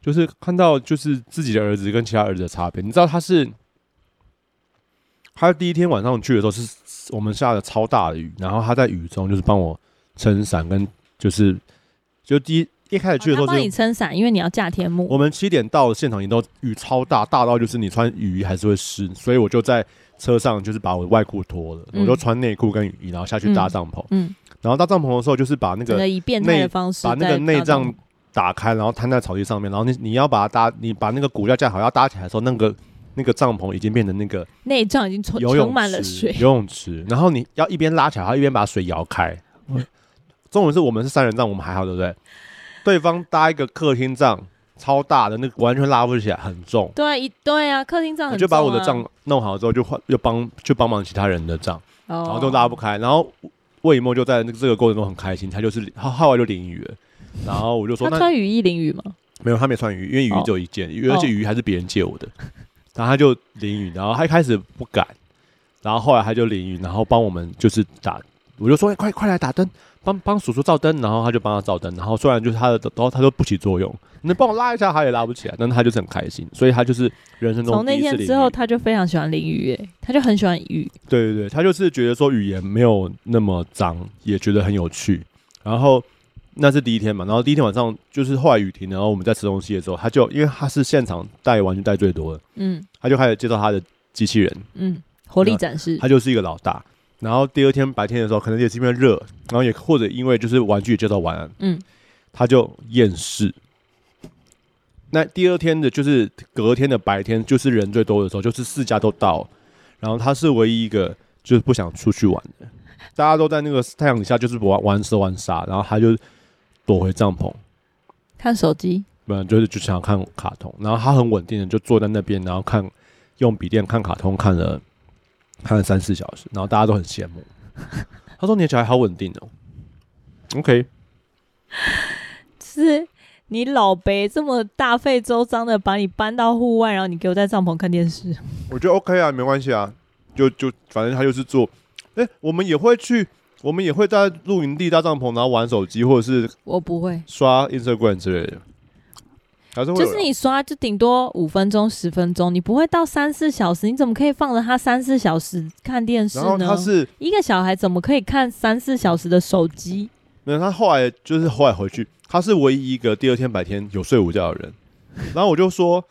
就是看到就是自己的儿子跟其他儿子的差别。你知道他是，他第一天晚上去的时候是我们下了超大的雨，然后他在雨中就是帮我撑伞，跟就是就第一一开始去的时候帮你撑伞，因为你要架天幕。我们七点到现场，你都雨超大，大到就是你穿雨衣还是会湿，所以我就在车上就是把我的外裤脱了，我就穿内裤跟雨衣，然后下去搭帐篷。嗯。然后搭帐篷的时候，就是把那个以变态的方式把那个内帐打开，然后摊在草地上面。然后你你要把它搭，你把那个骨架架好，要搭起来的时候，那个那个帐篷已经变成那个内帐已经充充满了水，游泳池。然后你要一边拉起来，然后一边把水摇开。中文是我们是三人帐，我们还好，对不对？对方搭一个客厅帐，超大的，那个完全拉不起来，很重。对，一对啊，客厅帐很重啊。就把我的帐弄好之后，就换又帮就帮忙其他人的帐，然后都拉不开，然后。魏梦就在这个过程中很开心，他就是他后来就淋雨了，然后我就说，他穿雨衣淋雨吗？没有，他没穿雨衣，因为雨衣只有一件，哦、而且雨衣还是别人借我的，哦、然后他就淋雨，然后他一开始不敢，然后后来他就淋雨，然后帮我们就是打，我就说、欸、快快来打灯。帮帮叔叔照灯，然后他就帮他照灯，然后虽然就是他的然后他都不起作用，你帮我拉一下，他也拉不起来，但他就是很开心，所以他就是人生中从那天之后，他就非常喜欢淋雨，哎，他就很喜欢雨。对对对，他就是觉得说语言没有那么脏，也觉得很有趣。然后那是第一天嘛，然后第一天晚上就是后来雨停，然后我们在吃东西的时候，他就因为他是现场带玩具带最多的，嗯，他就开始介绍他的机器人，嗯，活力展示，他就是一个老大。然后第二天白天的时候，可能也是因为热，然后也或者因为就是玩具也介绍完，嗯，他就厌世。那第二天的就是隔天的白天，就是人最多的时候，就是四家都到，然后他是唯一一个就是不想出去玩的，大家都在那个太阳底下就是玩玩蛇玩沙，然后他就躲回帐篷看手机，不然就是就想看卡通，然后他很稳定的就坐在那边，然后看用笔电看卡通看了。看了三四小时，然后大家都很羡慕。他说：“你的小孩好稳定哦。” OK，是你老伯这么大费周章的把你搬到户外，然后你给我在帐篷看电视。我觉得 OK 啊，没关系啊，就就反正他就是做。哎、欸，我们也会去，我们也会在露营地搭帐篷，然后玩手机，或者是我不会刷 Instagram 之类的。就是你刷就顶多五分钟十分钟，你不会到三四小时。你怎么可以放着他三四小时看电视呢？然后他是一个小孩，怎么可以看三四小时的手机？没有，他后来就是后来回去，他是唯一一个第二天白天有睡午觉的人。然后我就说，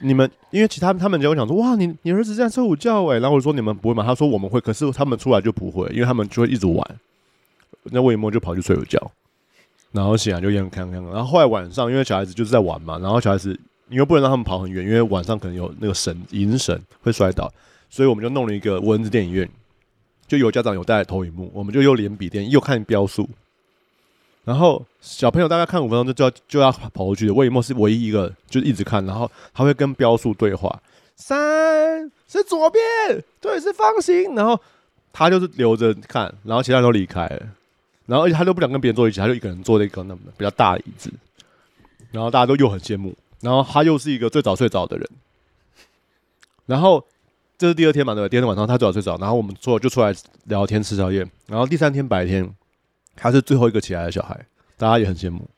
你们因为其他他们就会想说，哇，你你儿子这样睡午觉哎。然后我说你们不会吗？他说我们会，可是他们出来就不会，因为他们就会一直玩。那魏一梦就跑去睡午觉。然后醒来就一样看看，然后后来晚上，因为小孩子就是在玩嘛，然后小孩子因为不能让他们跑很远，因为晚上可能有那个绳银绳会摔倒，所以我们就弄了一个蚊子电影院，就有家长有带投影幕，我们就又连笔电又看标速，然后小朋友大概看五分钟就就要就要跑过去的，魏墨是唯一一个就一直看，然后他会跟标速对话，三是左边，对是方形，然后他就是留着看，然后其他人都离开了。然后而且他都不想跟别人坐一起，他就一个人坐在一个那么比较大的椅子，然后大家都又很羡慕，然后他又是一个最早睡着的人，然后这是第二天嘛，对吧？第二天晚上他最早睡着，然后我们坐就出来聊天吃宵夜，然后第三天白天他是最后一个起来的小孩，大家也很羡慕。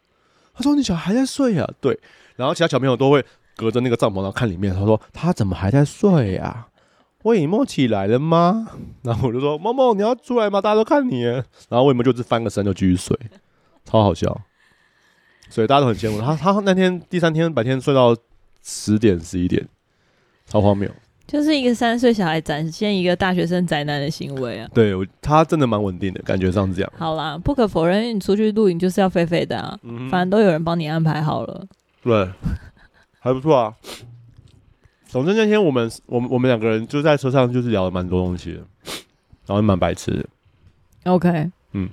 他说：“你小孩还在睡啊？”对，然后其他小朋友都会隔着那个帐篷然后看里面，他说：“他怎么还在睡啊？”魏以沫起来了吗？然后我就说：“梦梦，你要出来吗？大家都看你。”然后魏以沫就是翻个身就继续睡，超好笑。所以大家都很羡慕他。他那天第三天白天睡到十点十一点，超荒谬。就是一个三岁小孩展现一个大学生宅男的行为啊。对，他真的蛮稳定的，感觉上是这样。好啦，不可否认，你出去露营就是要飞飞的啊。嗯，反正都有人帮你安排好了。对，还不错啊。总之那天我们我们我们两个人就在车上就是聊了蛮多东西的，然后蛮白痴的。OK，嗯，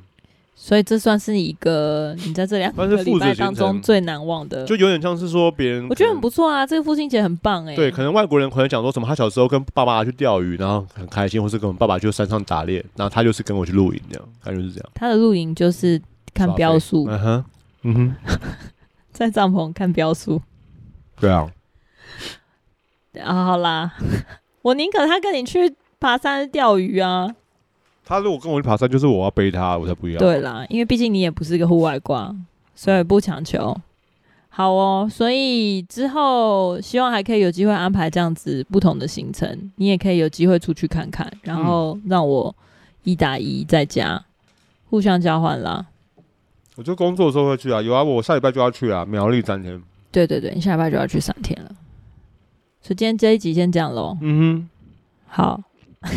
所以这算是一个你在这两个礼拜当中最难忘的，就有点像是说别人，我觉得很不错啊，这个父亲节很棒哎。对，可能外国人可能讲说什么，他小时候跟爸爸去钓鱼，然后很开心，或是跟我们爸爸去山上打猎，然后他就是跟我去露营这样，感觉是这样。他的露营就是看标速，嗯哼，嗯哼，在帐篷看标速，对啊。啊，好啦，我宁可他跟你去爬山钓鱼啊。他如果跟我去爬山，就是我要背他，我才不要。对啦，因为毕竟你也不是个户外挂，所以不强求。好哦，所以之后希望还可以有机会安排这样子不同的行程，你也可以有机会出去看看，然后让我一打一在家互相交换啦。我就工作的时候会去啊，有啊，我下礼拜就要去啊，苗栗三天。对对对，你下礼拜就要去三天了。所以今天这一集先这样喽。嗯哼，好，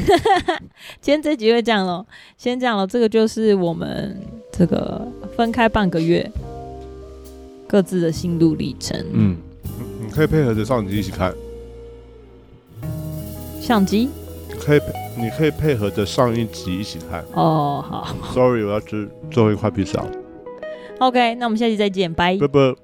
今天这一集会这样喽，先这样了。这个就是我们这个分开半个月各自的心路历程。嗯，你可以配合着相机一起看。相机？可以，你可以配合着上一集一起看。哦，好。Sorry，我要吃最后一块披萨。OK，那我们下期再见，拜拜拜。